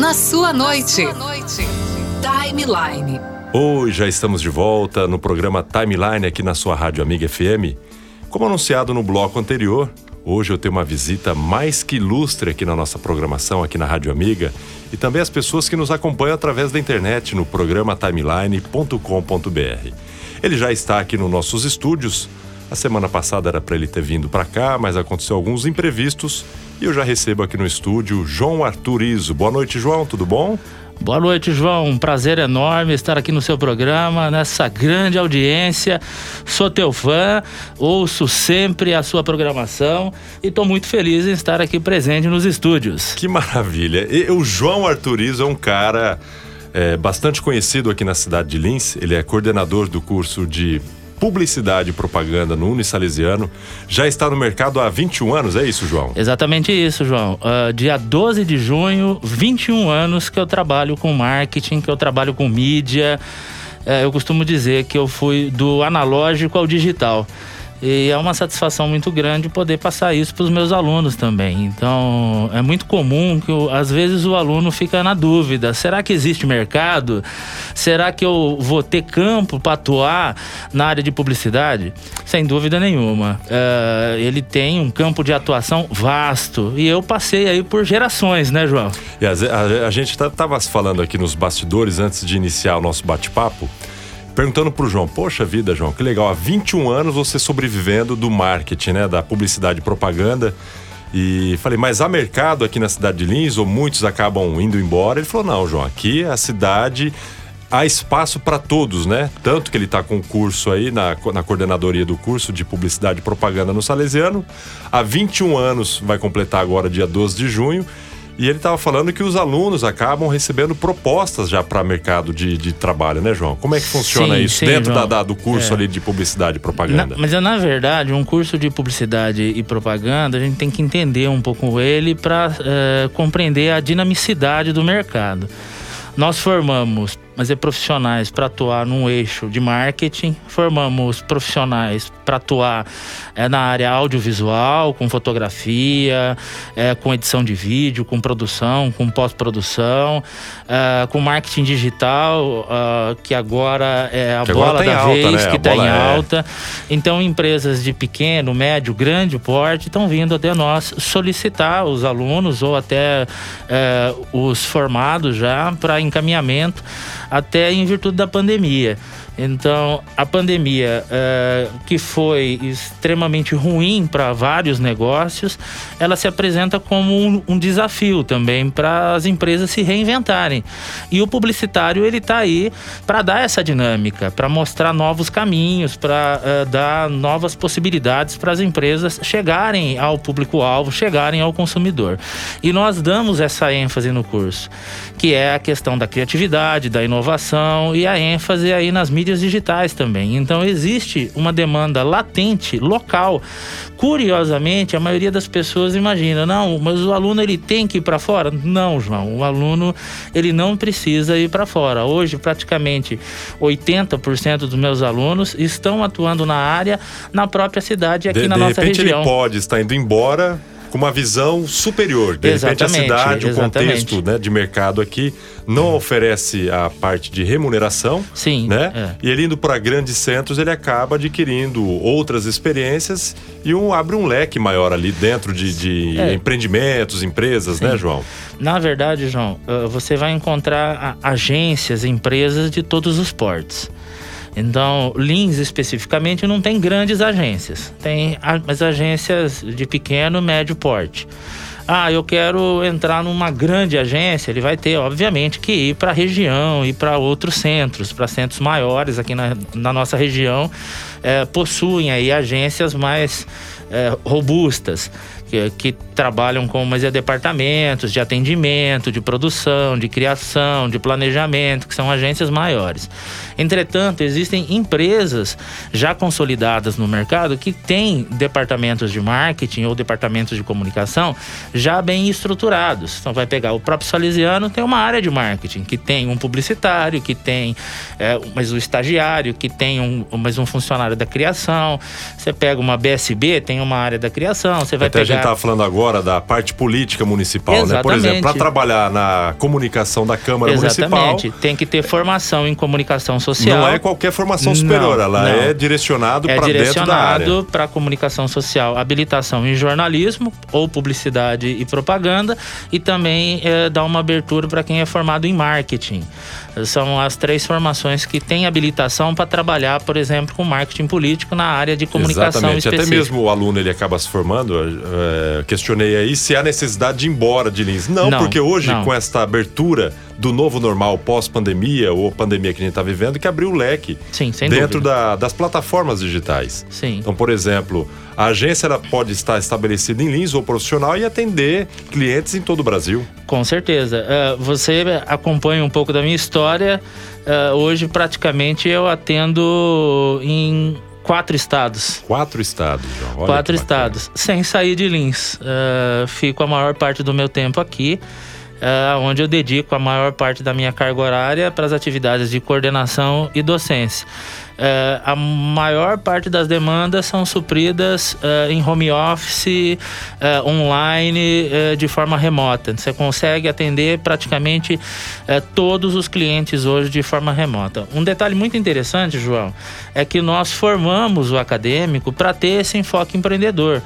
na sua noite. Timeline. Hoje já estamos de volta no programa Timeline aqui na sua Rádio Amiga FM. Como anunciado no bloco anterior, hoje eu tenho uma visita mais que ilustre aqui na nossa programação, aqui na Rádio Amiga, e também as pessoas que nos acompanham através da internet no programa timeline.com.br. Ele já está aqui nos nossos estúdios. A semana passada era para ele ter vindo para cá, mas aconteceu alguns imprevistos e eu já recebo aqui no estúdio João Arthur Iso. Boa noite, João, tudo bom? Boa noite, João. Um prazer enorme estar aqui no seu programa, nessa grande audiência. Sou teu fã, ouço sempre a sua programação e estou muito feliz em estar aqui presente nos estúdios. Que maravilha! E o João Arturizo é um cara é, bastante conhecido aqui na cidade de Lins. Ele é coordenador do curso de publicidade e propaganda no Unisalesiano. Já está no mercado há 21 anos, é isso, João? Exatamente isso, João. Uh, dia 12 de junho, 21 anos que eu trabalho com marketing, que eu trabalho com mídia. Uh, eu costumo dizer que eu fui do analógico ao digital. E é uma satisfação muito grande poder passar isso para os meus alunos também. Então, é muito comum que às vezes o aluno fica na dúvida: será que existe mercado? Será que eu vou ter campo para atuar na área de publicidade? Sem dúvida nenhuma. Uh, ele tem um campo de atuação vasto e eu passei aí por gerações, né, João? E a, a, a gente estava tá, falando aqui nos bastidores antes de iniciar o nosso bate-papo perguntando pro João: Poxa vida, João, que legal, há 21 anos você sobrevivendo do marketing, né? Da publicidade e propaganda. E falei, mas há mercado aqui na cidade de Lins ou muitos acabam indo embora? Ele falou: não, João, aqui a cidade há espaço para todos, né? Tanto que ele está com o curso aí na, na coordenadoria do curso de publicidade e propaganda no Salesiano. Há 21 anos, vai completar agora dia 12 de junho. E ele estava falando que os alunos acabam recebendo propostas já para mercado de, de, trabalho, né, João? Como é que funciona sim, isso sim, dentro da, da, do curso é. ali de publicidade e propaganda? Na, mas na verdade, um curso de publicidade e propaganda, a gente tem que entender um pouco ele para é, eh, compreender a dinamicidade do mercado. Nós formamos mas é profissionais para atuar num eixo de marketing, formamos profissionais para atuar é, na área audiovisual, com fotografia, é, com edição de vídeo, com produção, com pós-produção, é, com marketing digital, uh, que agora é a que bola da alta, vez, né? que está em é. alta. Então, empresas de pequeno, médio, grande porte estão vindo até nós solicitar os alunos ou até os formados já para encaminhamento até em virtude da pandemia. Então, a pandemia, é, que foi extremamente ruim para vários negócios, ela se apresenta como um, um desafio também para as empresas se reinventarem. E o publicitário ele está aí para dar essa dinâmica, para mostrar novos caminhos, para é, dar novas possibilidades para as empresas chegarem ao público-alvo, chegarem ao consumidor. E nós damos essa ênfase no curso, que é a questão da criatividade, da inovação e a ênfase aí nas mídias mídias digitais também. Então existe uma demanda latente, local. Curiosamente, a maioria das pessoas imagina, não, mas o aluno ele tem que ir para fora? Não, João, o aluno ele não precisa ir para fora. Hoje, praticamente 80% dos meus alunos estão atuando na área na própria cidade aqui de, na de nossa repente região. Ele pode estar indo embora com uma visão superior. De exatamente, repente, a cidade, o contexto né, de mercado aqui não oferece a parte de remuneração. Sim. Né? É. E ele indo para grandes centros, ele acaba adquirindo outras experiências e um, abre um leque maior ali dentro de, de é. empreendimentos, empresas, Sim. né, João? Na verdade, João, você vai encontrar agências, empresas de todos os portes. Então, Lins especificamente não tem grandes agências, tem as agências de pequeno, médio porte. Ah, eu quero entrar numa grande agência, ele vai ter, obviamente, que ir para a região, ir para outros centros, para centros maiores aqui na, na nossa região, é, possuem aí agências mais é, robustas que, que trabalham com mais departamentos de atendimento, de produção, de criação, de planejamento, que são agências maiores. Entretanto, existem empresas já consolidadas no mercado que têm departamentos de marketing ou departamentos de comunicação já bem estruturados. Então, vai pegar o próprio Salesiano, tem uma área de marketing, que tem um publicitário, que tem é, mais um estagiário, que tem um, mais um funcionário da criação. Você pega uma BSB, tem uma área da criação. Você vai Até pegar gente estava falando agora fora da parte política municipal, Exatamente. né? Por exemplo, para trabalhar na comunicação da Câmara Exatamente. Municipal. Tem que ter formação em comunicação social. Não é qualquer formação superior, não, ela não. é direcionado é para dentro da área. É direcionado para comunicação social, habilitação em jornalismo ou publicidade e propaganda e também é, dá uma abertura para quem é formado em marketing. São as três formações que têm habilitação para trabalhar, por exemplo, com marketing político na área de comunicação Exatamente. específica. Até mesmo o aluno ele acaba se formando. É, questionei aí se há necessidade de ir embora de Lins. Não, não porque hoje, não. com esta abertura do novo normal pós-pandemia ou pandemia que a gente está vivendo, que abriu o leque Sim, dentro da, das plataformas digitais. Sim. Então, por exemplo, a agência pode estar estabelecida em Lins ou profissional e atender clientes em todo o Brasil. Com certeza. Uh, você acompanha um pouco da minha história. Uh, hoje, praticamente, eu atendo em quatro estados. Quatro estados, João. Olha quatro estados, sem sair de Lins. Uh, fico a maior parte do meu tempo aqui uh, onde eu dedico a maior parte da minha carga horária para as atividades de coordenação e docência. Uh, a maior parte das demandas são supridas uh, em home office, online, de forma remota. Você consegue atender praticamente todos os clientes hoje de forma remota. Um detalhe muito interessante, João, é que nós formamos o acadêmico para ter esse enfoque empreendedor.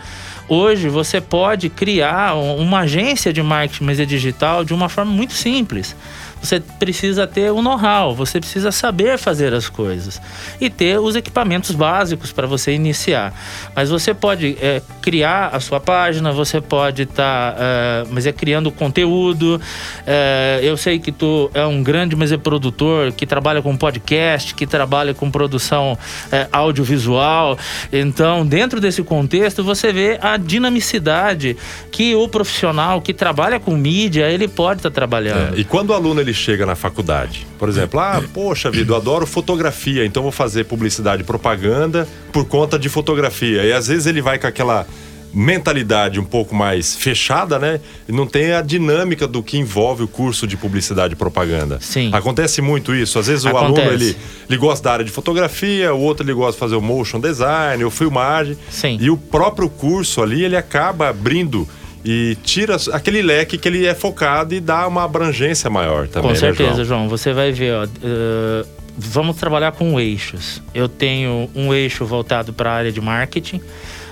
Hoje você pode criar uma agência de marketing é digital de uma forma muito simples você precisa ter o know-how, você precisa saber fazer as coisas e ter os equipamentos básicos para você iniciar. Mas você pode é, criar a sua página, você pode estar, tá, é, mas é criando conteúdo. É, eu sei que tu é um grande, mas é produtor que trabalha com podcast, que trabalha com produção é, audiovisual. Então, dentro desse contexto, você vê a dinamicidade que o profissional que trabalha com mídia ele pode estar tá trabalhando. É, e quando o aluno ele chega na faculdade. Por exemplo, ah, poxa vida, eu adoro fotografia, então vou fazer publicidade e propaganda por conta de fotografia. E às vezes ele vai com aquela mentalidade um pouco mais fechada, né? E não tem a dinâmica do que envolve o curso de publicidade e propaganda. Sim. Acontece muito isso. Às vezes o Acontece. aluno ele, ele gosta da área de fotografia, o outro ele gosta de fazer o motion design, ou filmagem. Sim. E o próprio curso ali ele acaba abrindo e tira aquele leque que ele é focado e dá uma abrangência maior também. Com certeza, né, João? João? Você vai ver, ó, uh, vamos trabalhar com eixos. Eu tenho um eixo voltado para a área de marketing,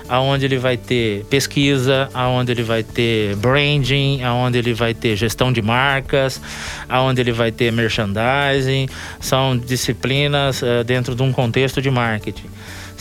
aonde ele vai ter pesquisa, aonde ele vai ter branding, aonde ele vai ter gestão de marcas, aonde ele vai ter merchandising. São disciplinas uh, dentro de um contexto de marketing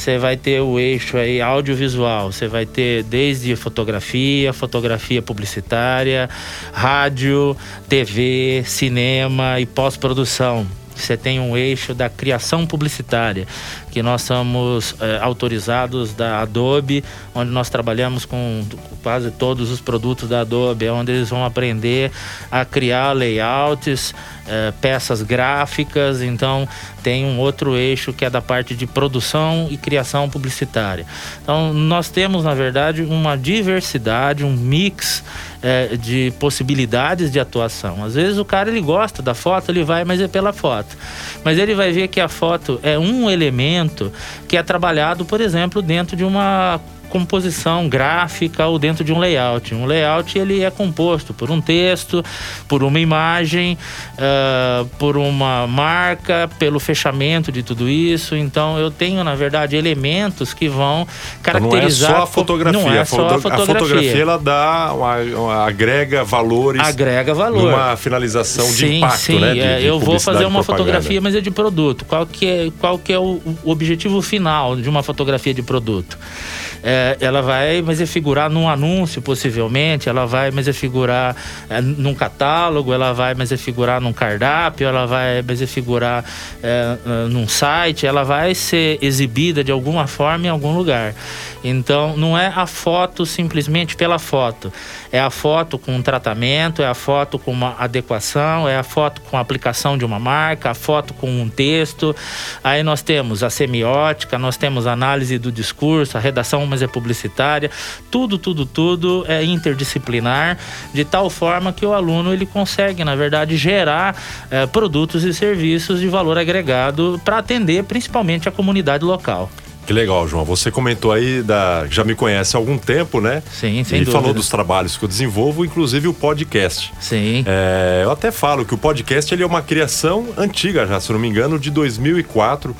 você vai ter o eixo aí audiovisual, você vai ter desde fotografia, fotografia publicitária, rádio, TV, cinema e pós-produção. Você tem um eixo da criação publicitária, que nós somos é, autorizados da Adobe, onde nós trabalhamos com quase todos os produtos da Adobe, onde eles vão aprender a criar layouts, é, peças gráficas. Então, tem um outro eixo que é da parte de produção e criação publicitária. Então, nós temos, na verdade, uma diversidade, um mix é, de possibilidades de atuação. Às vezes o cara ele gosta da foto, ele vai, mas é pela foto. Mas ele vai ver que a foto é um elemento que é trabalhado, por exemplo, dentro de uma composição gráfica ou dentro de um layout. Um layout ele é composto por um texto, por uma imagem, uh, por uma marca, pelo fechamento de tudo isso. Então eu tenho na verdade elementos que vão caracterizar. Então não é só a fotografia. Não é só a fotografia. A fotografia ela dá uma, uma agrega valores. Agrega valor. Uma finalização sim, de impacto, sim, né? De, é, de eu vou fazer uma fotografia, mas é de produto. Qual que é, qual que é o, o objetivo final de uma fotografia de produto? É, ela vai mas é figurar num anúncio, possivelmente, ela vai mas é figurar é, num catálogo, ela vai mas é figurar num cardápio, ela vai mas é figurar é, é, num site, ela vai ser exibida de alguma forma em algum lugar. Então, não é a foto simplesmente pela foto. É a foto com um tratamento, é a foto com uma adequação, é a foto com a aplicação de uma marca, a foto com um texto. Aí nós temos a semiótica, nós temos a análise do discurso, a redação, mas é publicitária. Tudo, tudo, tudo é interdisciplinar, de tal forma que o aluno ele consegue, na verdade, gerar é, produtos e serviços de valor agregado para atender principalmente a comunidade local. Que legal, João. Você comentou aí da. Já me conhece há algum tempo, né? Sim, sem e dúvida. falou dos trabalhos que eu desenvolvo, inclusive o podcast. Sim. É, eu até falo que o podcast ele é uma criação antiga já, se não me engano, de 2004,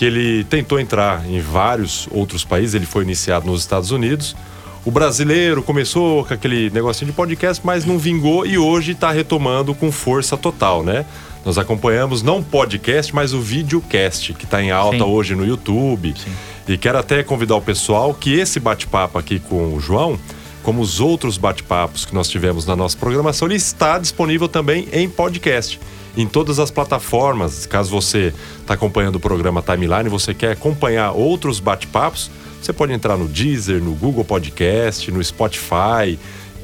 que ele tentou entrar em vários outros países. Ele foi iniciado nos Estados Unidos. O brasileiro começou com aquele negocinho de podcast, mas não vingou e hoje está retomando com força total, né? Nós acompanhamos não o podcast, mas o videocast, que está em alta Sim. hoje no YouTube. Sim. E quero até convidar o pessoal que esse bate-papo aqui com o João, como os outros bate-papos que nós tivemos na nossa programação, ele está disponível também em podcast. Em todas as plataformas, caso você está acompanhando o programa Timeline e você quer acompanhar outros bate-papos, você pode entrar no Deezer, no Google Podcast, no Spotify,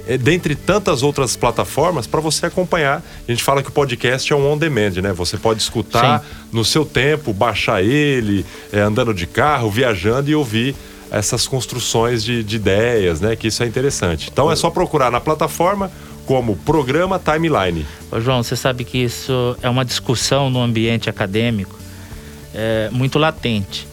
é, dentre tantas outras plataformas para você acompanhar. A gente fala que o podcast é um on demand, né? Você pode escutar no seu tempo, baixar ele, é, andando de carro, viajando e ouvir essas construções de, de ideias, né? Que isso é interessante. Então é só procurar na plataforma como programa Timeline. Ô, João, você sabe que isso é uma discussão no ambiente acadêmico é, muito latente.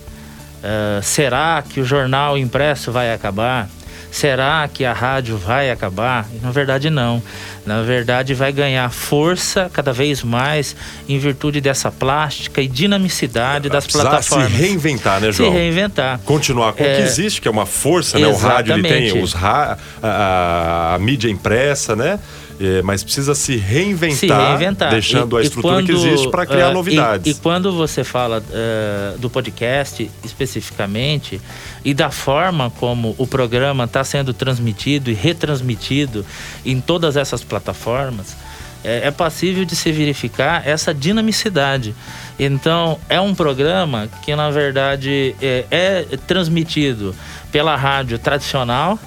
É, será que o jornal impresso vai acabar? Será que a rádio vai acabar? Na verdade, não. Na verdade, vai ganhar força cada vez mais em virtude dessa plástica e dinamicidade das plataformas. se reinventar, né, Se João? reinventar. Continuar com o É, que existe, que é uma força, né? O rádio ele tem Exatamente. os ra- a, a- a mídia impressa, né? É, mas precisa se reinventar, se reinventar. deixando E- a estrutura que quando, existe para criar eh, novidades. E, e quando você fala eh, do podcast especificamente e da forma como o programa está sendo transmitido e retransmitido em todas essas plataformas, é, é passível de se verificar essa dinamicidade. Então, é um programa que, na verdade, é, é transmitido pela rádio tradicional,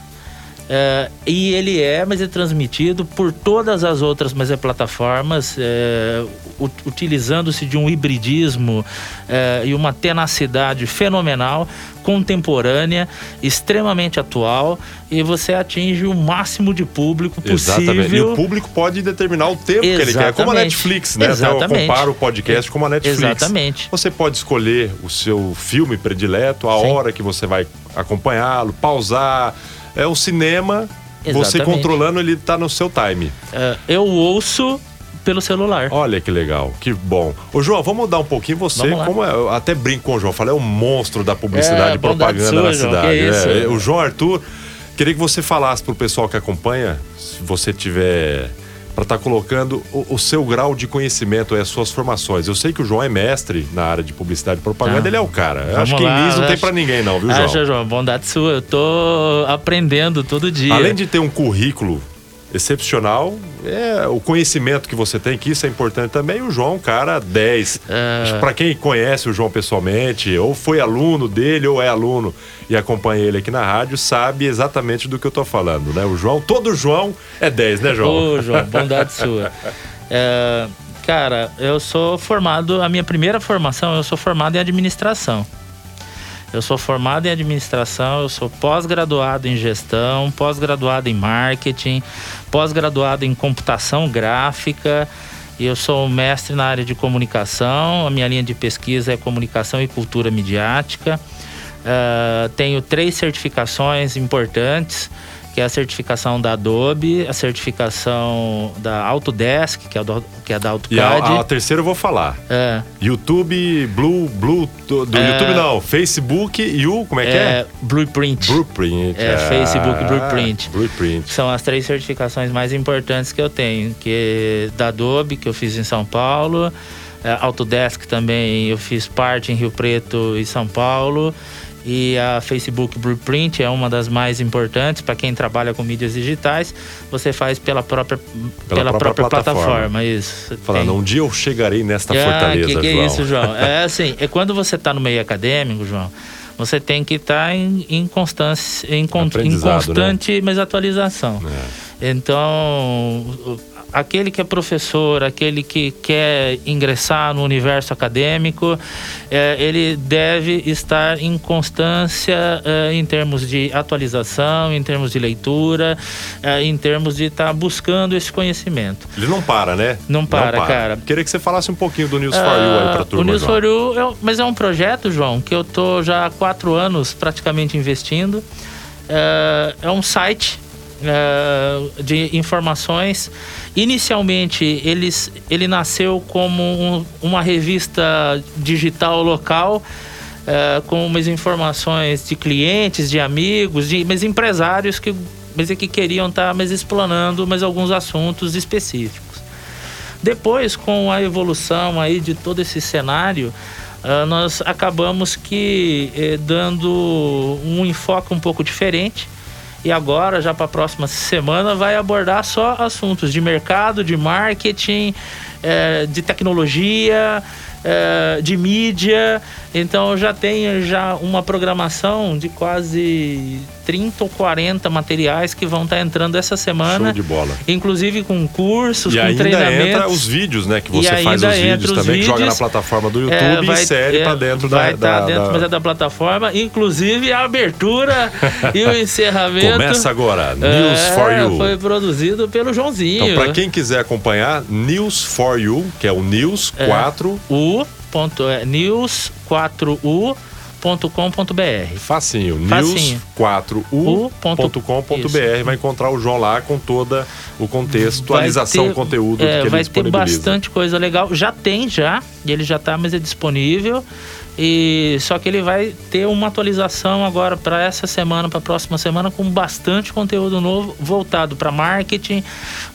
é, e ele é, mas é transmitido por todas as outras mas é plataformas, é, utilizando-se de um hibridismo é, e uma tenacidade fenomenal, contemporânea, extremamente atual, e você atinge o máximo de público Exatamente. E possível. o público pode determinar o tempo que ele quer. Como a Exatamente. Netflix, né? Até eu Exatamente. comparo o podcast com a Netflix. Exatamente. Você pode escolher o seu filme predileto, a Sim. hora que você vai acompanhá-lo, pausar. É o cinema, você Exatamente. controlando, ele tá no seu time. É, eu ouço pelo celular. Olha que legal, que bom. Ô, João, vamos mudar um pouquinho você, como é- eu até brinco com o João, falei, é um monstro da publicidade É, e propaganda sua, na João, cidade. isso? É, o João Arthur, queria que você falasse pro pessoal que acompanha, se você tiver para estar colocando o, o seu grau de conhecimento e as suas formações. Eu sei que o João é mestre na área de publicidade e propaganda, Tá. ele é o cara. Eu acho que em lá, Lins não tem para ninguém não, viu, João? Acha, João, bondade sua. Eu tô aprendendo todo dia. Além de ter um currículo excepcional, é o conhecimento que você tem, que isso é importante também. O João, é cara 10. É. Para quem conhece o João pessoalmente, ou foi aluno dele, ou é aluno e acompanha ele aqui na rádio, sabe exatamente do que eu tô falando, né? O João, todo João é 10, né, João? Ô, João, bondade sua. É, cara, eu sou formado, a minha primeira formação, eu sou formado em administração. Eu sou formado em administração, eu sou pós-graduado em gestão, pós-graduado em marketing, pós-graduado em computação gráfica. Eu sou mestre na área de comunicação. A minha linha de pesquisa é comunicação e cultura midiática. Ah, tenho três certificações importantes, que é a certificação da Adobe, a certificação da Autodesk, que é, do, que é da E AutoCAD. a, a terceira eu vou falar. É, YouTube, Blue, Blue, do, É. YouTube não, Facebook e o, como é que é? é Blueprint. Blueprint. É, Facebook Blueprint. Blueprint. São as três certificações mais importantes que eu tenho, que da Adobe, que eu fiz em São Paulo, é, Autodesk também eu fiz parte em Rio Preto e São Paulo. E a Facebook Blueprint é uma das mais importantes para quem trabalha com mídias digitais. Você faz pela própria, pela própria própria, plataforma. plataforma. Isso. Falando, Tem- um dia eu chegarei nesta ah, fortaleza, que, que João. é isso, João? É assim, é quando você está no meio acadêmico, João, você tem que estar em, em, constância, em, em né? constante mas atualização. É. Então, aquele que é professor, aquele que quer ingressar no universo acadêmico, é, ele deve estar em constância é, em termos de atualização, em termos de leitura, é, em termos de estar tá buscando esse conhecimento. Ele não para, né? Não para, não para, cara. Queria que você falasse um pouquinho do News for You aí pra turma. O News João. for You, é, mas é um projeto, João, que eu tô já há quatro anos praticamente investindo. É, é um site é, de informações. Inicialmente, eles, ele nasceu como um, uma revista digital local. É, com umas informações de clientes, de amigos, de mas empresários que, mas que queriam estar tá, mas explanando mas alguns assuntos específicos. Depois, com a evolução aí de todo esse cenário, uh, nós acabamos que eh, dando um enfoque um pouco diferente e agora, já para a próxima semana, vai abordar só assuntos de mercado, de marketing, é, de tecnologia, é, de mídia. Então eu já tenho já uma programação de quase 30 ou 40 materiais que vão estar tá entrando essa semana. Show de bola. Inclusive com cursos, e com ainda treinamentos. entra os vídeos, né? Que você faz os vídeos os também, vídeos, que joga na plataforma do YouTube é, vai, e insere é, para dentro vai da, tá da, dentro, da... É da plataforma. Inclusive a abertura e o encerramento. Começa agora, News é, for You. Foi produzido pelo Joãozinho. Então, para quem quiser acompanhar, News for You, que é o News 4 é, U. Ponto, é, news 4u com.br. Facinho, news4u.com.br. Vai encontrar o João lá com toda o contexto, atualização, ter, conteúdo é, que ele Vai ter bastante coisa legal. Já tem, já. Ele já está, mas é disponível. E só que ele vai ter uma atualização agora para essa semana, para a próxima semana, com bastante conteúdo novo voltado para marketing,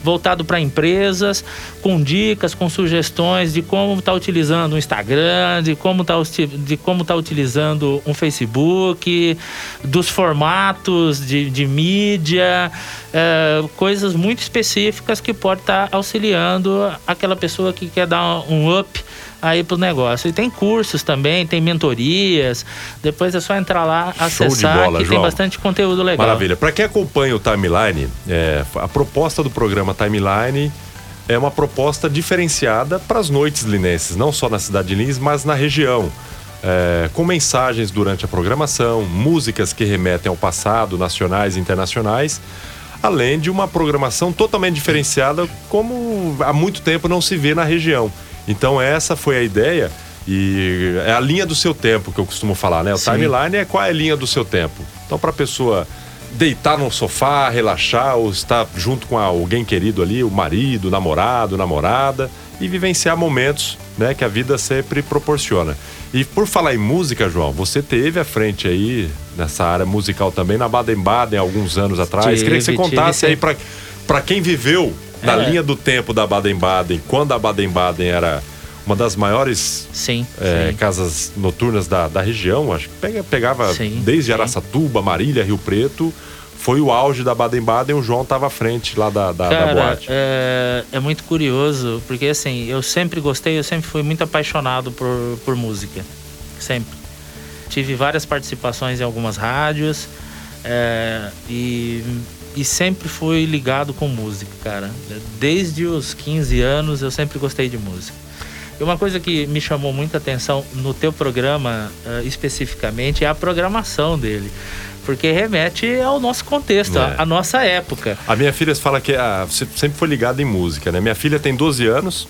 voltado para empresas, com dicas, com sugestões de como está utilizando o Instagram, de como está de como tá utilizando um Facebook, dos formatos de, de mídia, é, coisas muito específicas que pode estar tá auxiliando aquela pessoa que quer dar um up aí pro negócio. E tem cursos também, tem mentorias. Depois é só entrar lá, acessar, bola, que João. tem bastante conteúdo legal. Maravilha. Para quem acompanha o Timeline, é, a proposta do programa Timeline é uma proposta diferenciada para as noites linenses, não só na cidade de Lins, mas na região. É, com mensagens durante a programação, músicas que remetem ao passado, nacionais e internacionais, além de uma programação totalmente diferenciada, como há muito tempo não se vê na região. Então essa foi a ideia e é a linha do seu tempo que eu costumo falar, né? O Sim. timeline é qual é a linha do seu tempo. Então para a pessoa deitar no sofá, relaxar ou estar junto com alguém querido ali, o marido, o namorado, namorada e vivenciar momentos, né, que a vida sempre proporciona. E por falar em música, João, você teve à frente aí nessa área musical também na Baden-Baden alguns anos atrás. Tive, Queria que você contasse aí para quem viveu na é. linha do tempo da Baden-Baden, quando a Baden-Baden era uma das maiores sim, é, sim. casas noturnas da, da região, acho que pegava sim, desde Araçatuba, Marília, Rio Preto. Foi o auge da Baden-Baden, o João estava à frente lá da, da, Cara, da boate. É, é muito curioso, porque assim, eu sempre gostei, eu sempre fui muito apaixonado por, por música. Sempre. Tive várias participações em algumas rádios. É, e e sempre fui ligado com música, cara. Desde os 15 anos eu sempre gostei de música. E uma coisa que me chamou muita atenção no teu programa uh, especificamente é a programação dele. Porque remete ao nosso contexto, é. à nossa época. A minha filha fala que ah, você sempre foi ligado em música, né? Minha filha tem 12 anos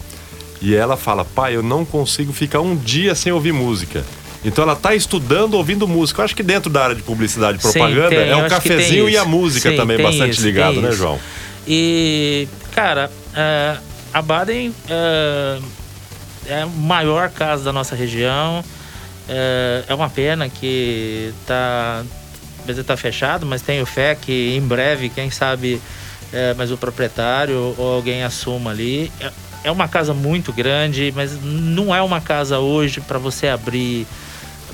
e ela fala: pai, eu não consigo ficar um dia sem ouvir música. Então ela está estudando ouvindo música. Eu acho que dentro da área de publicidade e propaganda Sim, tem, é o cafezinho e a música Sim, também bastante isso, ligado, né, João? E, cara, uh, a Baden uh, é a maior casa da nossa região. Uh, é uma pena que tá, está fechado, mas tenho fé que em breve, quem sabe, mas o proprietário ou alguém assuma ali. É, é uma casa muito grande, mas não é uma casa hoje para você abrir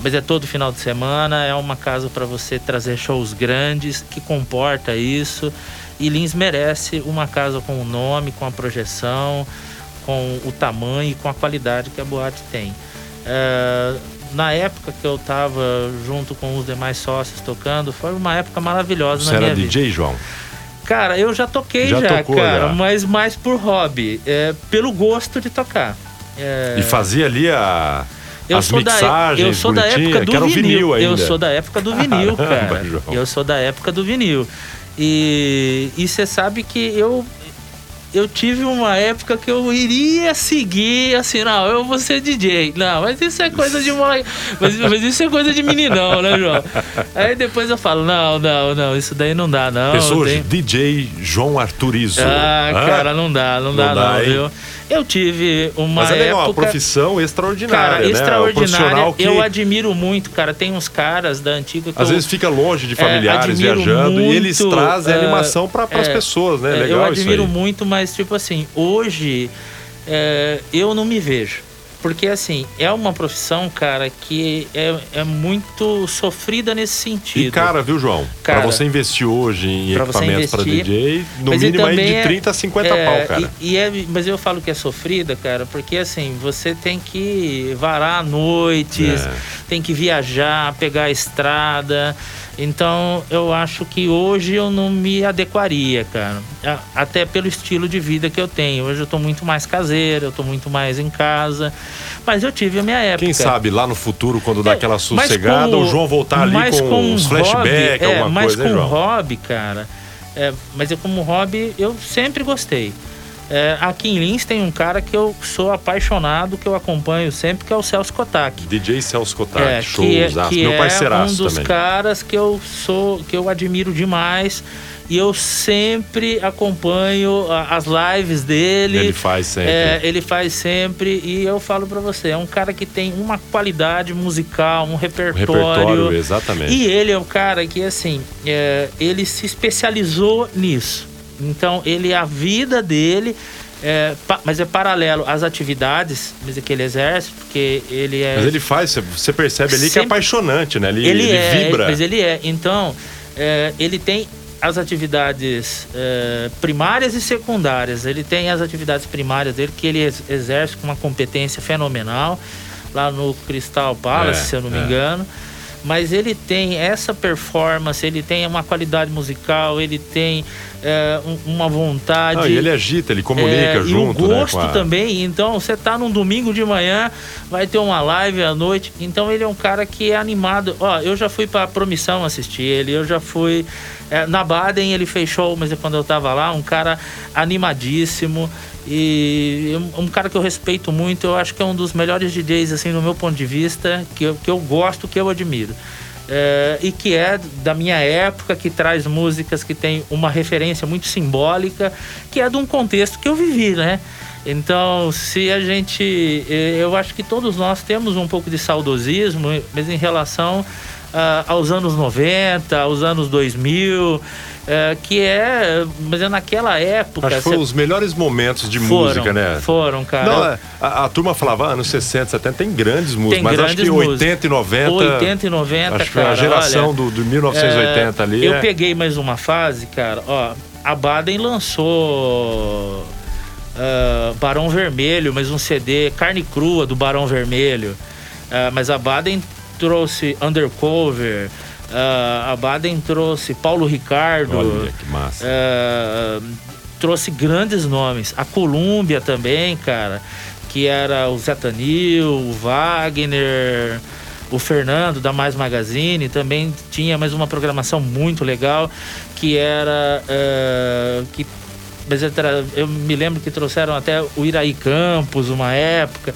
mas é todo final de semana, é uma casa para você trazer shows grandes que comporta isso. E Lins merece uma casa com o nome, com a projeção, com o tamanho e com a qualidade que a boate tem. É, na época que eu estava junto com os demais sócios tocando, foi uma época maravilhosa Você na era minha DJ, vida. João? Cara, eu já toquei Já já, tocou, cara, já. mas mais por hobby, é, pelo gosto de tocar. É, E fazia ali a, eu as sou da, mixagens eu sou da época do era o vinil ainda. Eu sou da época do vinil, cara. Eu sou da época do vinil. E você sabe que eu eu tive uma época que eu iria seguir assim, não, eu vou ser DJ. Não, mas isso é coisa de moleque. Mas, mas isso é coisa de meninão, né, João? Aí depois eu falo, não, não, não, isso daí não dá, não. Tem- DJ João Arturizo. Ah, Hã? cara, não dá, não, Não dá, dá, não, hein? viu? Eu tive uma Mas é legal, uma época... profissão extraordinária, Cara, né? Extraordinária. que Eu admiro muito, cara. Tem uns caras da antiga que às eu, vezes fica longe de é, familiares admiro viajando e eles muito, trazem é, animação para as é, pessoas, né? é, Legal eu admiro muito, mas tipo assim, hoje é, eu não me vejo. Porque assim, é uma profissão, cara, que é, é muito sofrida nesse sentido. E cara, viu, João? Cara, você investir hoje em pra equipamentos para DJ, no Mas mínimo aí de é- 30 a 50 é, pau, cara. E, e é, mas eu falo que é sofrida, cara, porque assim, você tem que varar noites, É. tem que viajar, pegar a estrada. Então, eu acho que hoje eu não me adequaria, cara. Até pelo estilo de vida que eu tenho. Hoje eu tô muito mais caseiro, eu tô muito mais em casa. Mas eu tive a minha época. Quem sabe lá no futuro, quando dá É, aquela sossegada, com- o João voltar ali com uns um flashbacks, é, alguma mas coisa, hein, com João? hobby, cara. é, mas eu como hobby, eu sempre gostei. É, aqui em Lins tem um cara que eu sou apaixonado, que eu acompanho sempre, que é o Celso Kotak. DJ Celso Kotak, É, shows, que é, que meu é um parceiraço dos também. caras que eu sou, que eu admiro demais. E eu sempre acompanho as lives dele. Ele faz sempre. É, ele faz sempre. E eu falo pra você, é um cara que tem uma qualidade musical, um repertório. repertório, exatamente. E ele é o cara que, assim, é, ele se especializou nisso. Então, ele, a vida dele, é, pa- mas é paralelo às atividades é que ele exerce, porque ele é. Mas ele faz, você- percebe ali que é apaixonante, né? Ele, ele, ele é, vibra. mas ele é. Então, é, ele tem as atividades é, primárias e secundárias. Ele tem as atividades primárias dele que ele ex- exerce com uma competência fenomenal lá no Crystal Palace, É, se eu não me é. engano. Mas ele tem essa performance, ele tem uma qualidade musical, ele tem é, um- uma vontade. E ele agita, ele comunica É, junto, e o né? gosto com a- também. Então, você tá num domingo de manhã, vai ter uma live à noite. Então, ele é um cara que é animado. Ó, eu já fui pra Promissão assistir ele, eu já fui. é, na Baden ele fez show, mas é quando eu tava lá, um cara animadíssimo. E um- um cara que eu respeito muito, eu acho que é um dos melhores DJs, assim, no meu ponto de vista, que eu, que eu gosto, que eu admiro. É, e que é da minha época, que traz músicas que tem uma referência muito simbólica, que é de um contexto que eu vivi, né? Então, se a gente. eh, Eu acho que todos nós temos um pouco de saudosismo, mas em relação ah, aos anos 90, aos anos 2000, eh, que é. Mas é naquela época. Acho que foram os melhores momentos de foram, música, né? Foram, cara. Não, é, a, a turma falava ah, anos 60, 70, tem grandes músicas, Tem mas acho grandes que músicas. 80 e 90. 80 e 90, Acho que cara. a geração olha, do, do 1980 ali. Eu é- peguei mais uma fase, cara. Ó, a Baden lançou ah, Barão Vermelho, mais um CD, carne crua do Barão Vermelho. Ah, mas a Baden trouxe Undercover. Ah, a Baden trouxe Paulo Ricardo. Olha que massa. É, trouxe grandes nomes. A Colômbia também, cara, que era o Zé Tanil, o Wagner, o Fernando da Mais Magazine, também tinha mais uma programação muito legal, que era. é, que, eu me lembro que trouxeram até o Iraí Campos uma época.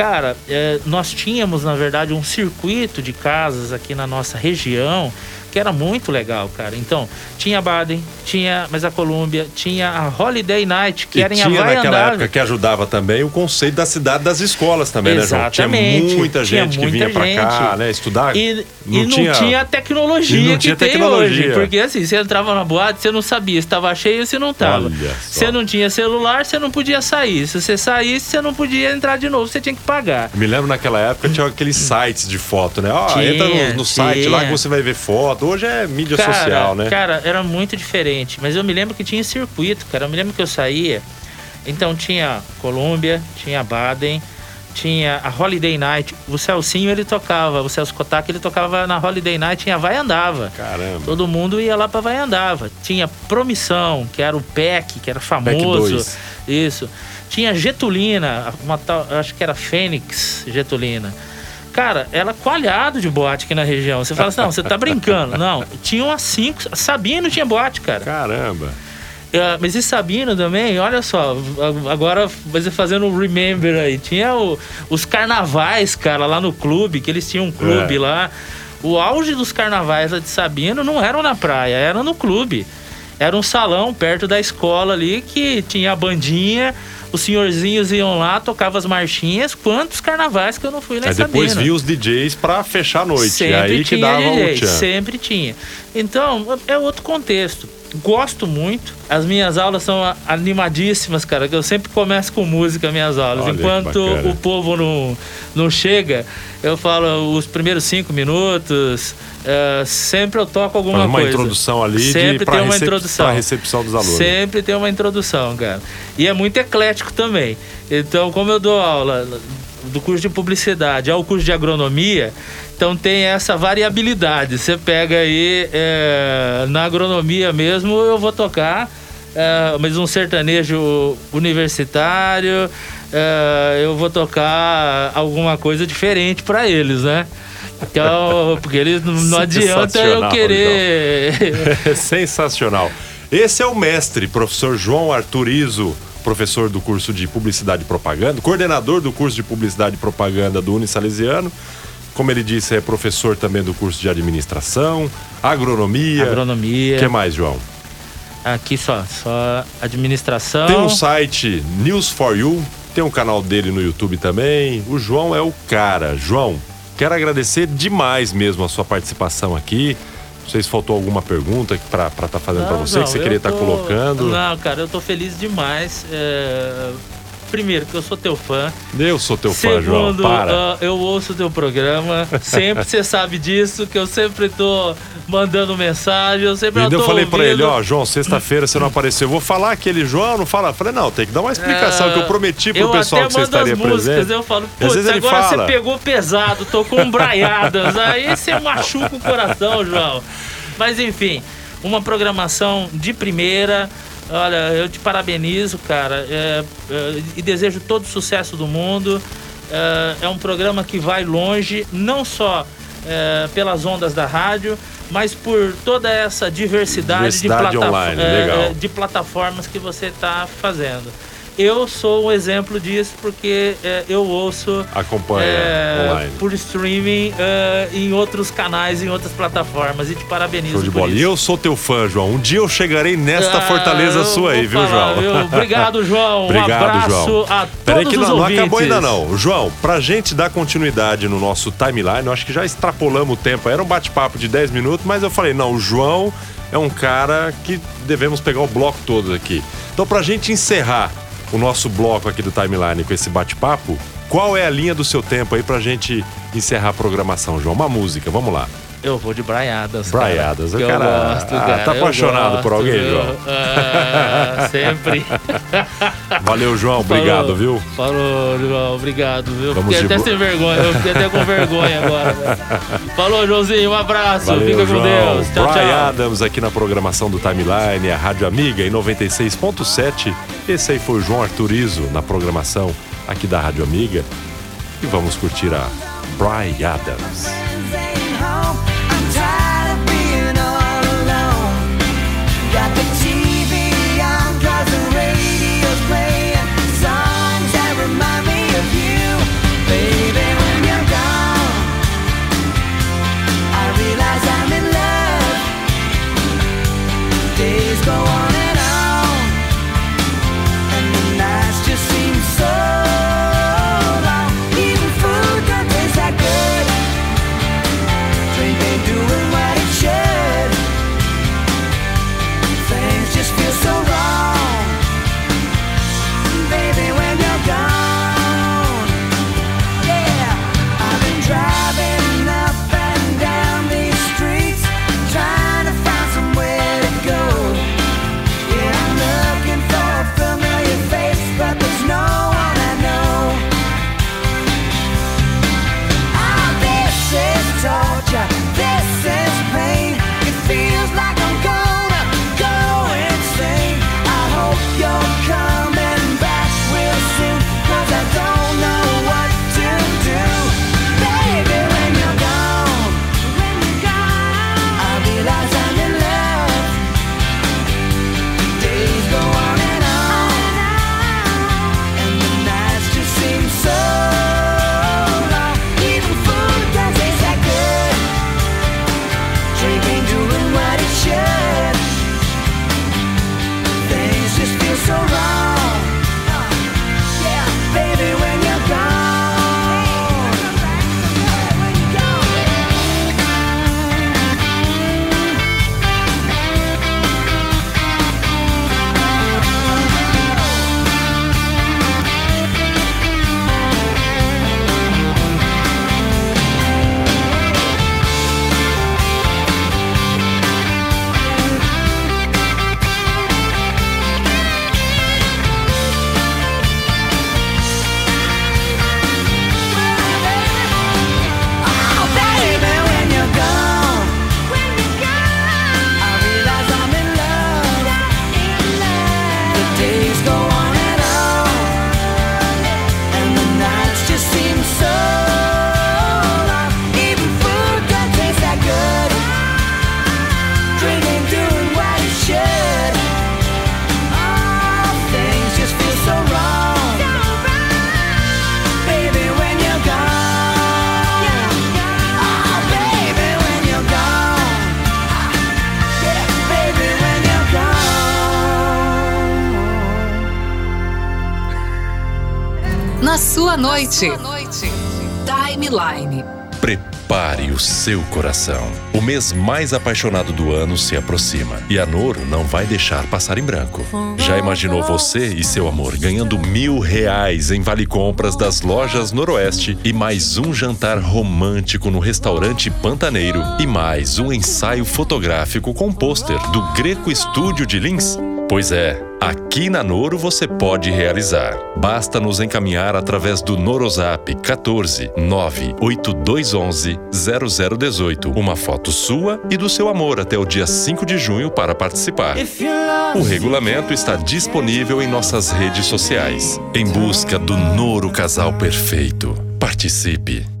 Cara, é, nós tínhamos, na verdade, um circuito de casas aqui na nossa região que era muito legal, cara. Então, tinha a Baden, tinha mas a Colômbia, tinha a Holiday Night, que e era em tinha naquela época que ajudava também o conceito da cidade das escolas também, né, João? Exatamente. Tinha muita Tinha gente que muita vinha pra cá, né, estudar. E e não, tinha, a tecnologia não que tinha tem tecnologia. hoje. Porque assim, você entrava na boate, você não sabia se estava cheio ou se não estava. Você não tinha celular, você não podia sair. Se você saísse, você não podia entrar de novo, você tinha que pagar. Me lembro naquela época tinha aqueles sites de foto, né? Ó, Tinha, entra no, no site lá que tinha. você vai ver foto. Hoje é mídia cara, social, né? Cara, era muito diferente. Mas eu me lembro que tinha circuito, cara. Eu me lembro que eu saía. Então tinha Colômbia, tinha Baden, tinha a Holiday Night. O Celcinho ele tocava, o Celso Kotak ele tocava na Holiday Night, tinha Vai Andava. Caramba. Todo mundo ia lá para Vai Andava. Tinha Promissão, que era o PEC, que era famoso. Isso. Tinha Getulina, uma tal, acho que era Fênix Getulina. Cara, ela coalhado de boate aqui na região. Você fala assim, não, você tá brincando. Não, tinha umas cinco. Sabino tinha boate, cara. Caramba. Uh, mas e Sabino também, olha só, agora você fazendo um remember aí, tinha o, os carnavais, cara, lá no clube, que eles tinham um clube é. lá. O auge dos carnavais lá de Sabino não eram na praia, eram no clube. Era um salão perto da escola ali que tinha a bandinha, os senhorzinhos iam lá, tocavam as marchinhas. Quantos carnavais que eu não fui lá Aí depois vi os DJs para fechar a noite. Sempre aí que dava DJ, Sempre tinha. Então, é outro contexto gosto muito. As minhas aulas são animadíssimas, cara. Que eu sempre começo com música minhas aulas. Olha, Enquanto o povo não, não chega, eu falo os primeiros cinco minutos. Uh, sempre eu toco alguma Faz uma coisa. introdução ali sempre de, tem uma introdução recepção dos alunos. Sempre tem uma introdução, cara. E é muito eclético também. Então, como eu dou aula do curso de publicidade ao curso de agronomia, então tem essa variabilidade. Você pega aí é, na agronomia mesmo, eu vou tocar, é, mas um sertanejo universitário, é, eu vou tocar alguma coisa diferente para eles, né? Então, porque eles não adianta eu querer. Sensacional. Esse é o mestre, professor João Arturizo, professor do curso de Publicidade e Propaganda, coordenador do curso de Publicidade e Propaganda do Unisalesiano como ele disse, é professor também do curso de administração, agronomia. Agronomia. O que mais, João? Aqui só, só administração. Tem um site News for You, tem um canal dele no YouTube também. O João é o cara. João, quero agradecer demais mesmo a sua participação aqui. Não sei se faltou alguma pergunta para estar tá fazendo para você, não, que você queria estar tá colocando. Não, cara, eu tô feliz demais. É primeiro, que eu sou teu fã. Eu sou teu Segundo, fã, João. Para. Uh, eu ouço teu programa. Sempre você sabe disso, que eu sempre tô mandando mensagem. Eu sempre e eu falei para ele, ó, João, sexta-feira você não apareceu. Eu vou falar aquele João, não fala. Eu falei, não, tem que dar uma explicação uh, que eu prometi pro eu pessoal que você estaria as presente. Músicas, eu falo, putz, agora fala. você pegou pesado, tocou um braiadas. aí você machuca o coração, João. Mas enfim, uma programação de primeira. Olha, eu te parabenizo, cara, é, é, e desejo todo o sucesso do mundo. É, é um programa que vai longe, não só é, pelas ondas da rádio, mas por toda essa diversidade, diversidade de, online, é, de plataformas que você está fazendo eu sou um exemplo disso porque é, eu ouço acompanha é, online por streaming é, em outros canais, em outras plataformas e te parabenizo Show de bola. E eu sou teu fã, João. Um dia eu chegarei nesta ah, fortaleza sua aí, viu, falar, João? Viu? Obrigado, João. Obrigado, um abraço João. a todos Peraí que não, não, acabou ainda não. João, pra gente dar continuidade no nosso timeline, eu acho que já extrapolamos o tempo. Era um bate-papo de 10 minutos, mas eu falei, não, o João é um cara que devemos pegar o bloco todo aqui. Então, pra gente encerrar o nosso bloco aqui do Timeline com esse bate-papo, qual é a linha do seu tempo aí pra gente encerrar a programação, João? Uma música, vamos lá. Eu vou de Braiadas. Braiadas, cara. Eu cara, gosto, ah, cara. Tá apaixonado gosto, por alguém? João? Ah, sempre. Valeu, João. Obrigado, falou, viu? Falou, João. Obrigado, viu? Vamos fiquei até sem vergonha. Eu fiquei até com vergonha agora. Falou, Joãozinho. Um abraço. Valeu, Fica João. com Deus. Tchau, Brian tchau. Adams aqui na programação do Timeline, a Rádio Amiga em 96.7. Esse aí foi o João Arturizo na programação aqui da Rádio Amiga. E vamos curtir a Brian Adams. Sua noite. Timeline. Prepare o seu coração. O mês mais apaixonado do ano se aproxima e a Noro não vai deixar passar em branco. Já imaginou você e seu amor ganhando mil reais em vale compras das lojas Noroeste e mais um jantar romântico no restaurante Pantaneiro e mais um ensaio fotográfico com pôster do Greco Estúdio de Lins? Pois é, aqui na Noro você pode realizar. Basta nos encaminhar através do Norozap 14 98211 0018 uma foto sua e do seu amor até o dia 5 de junho para participar. O regulamento está disponível em nossas redes sociais. Em busca do Noro Casal Perfeito. Participe!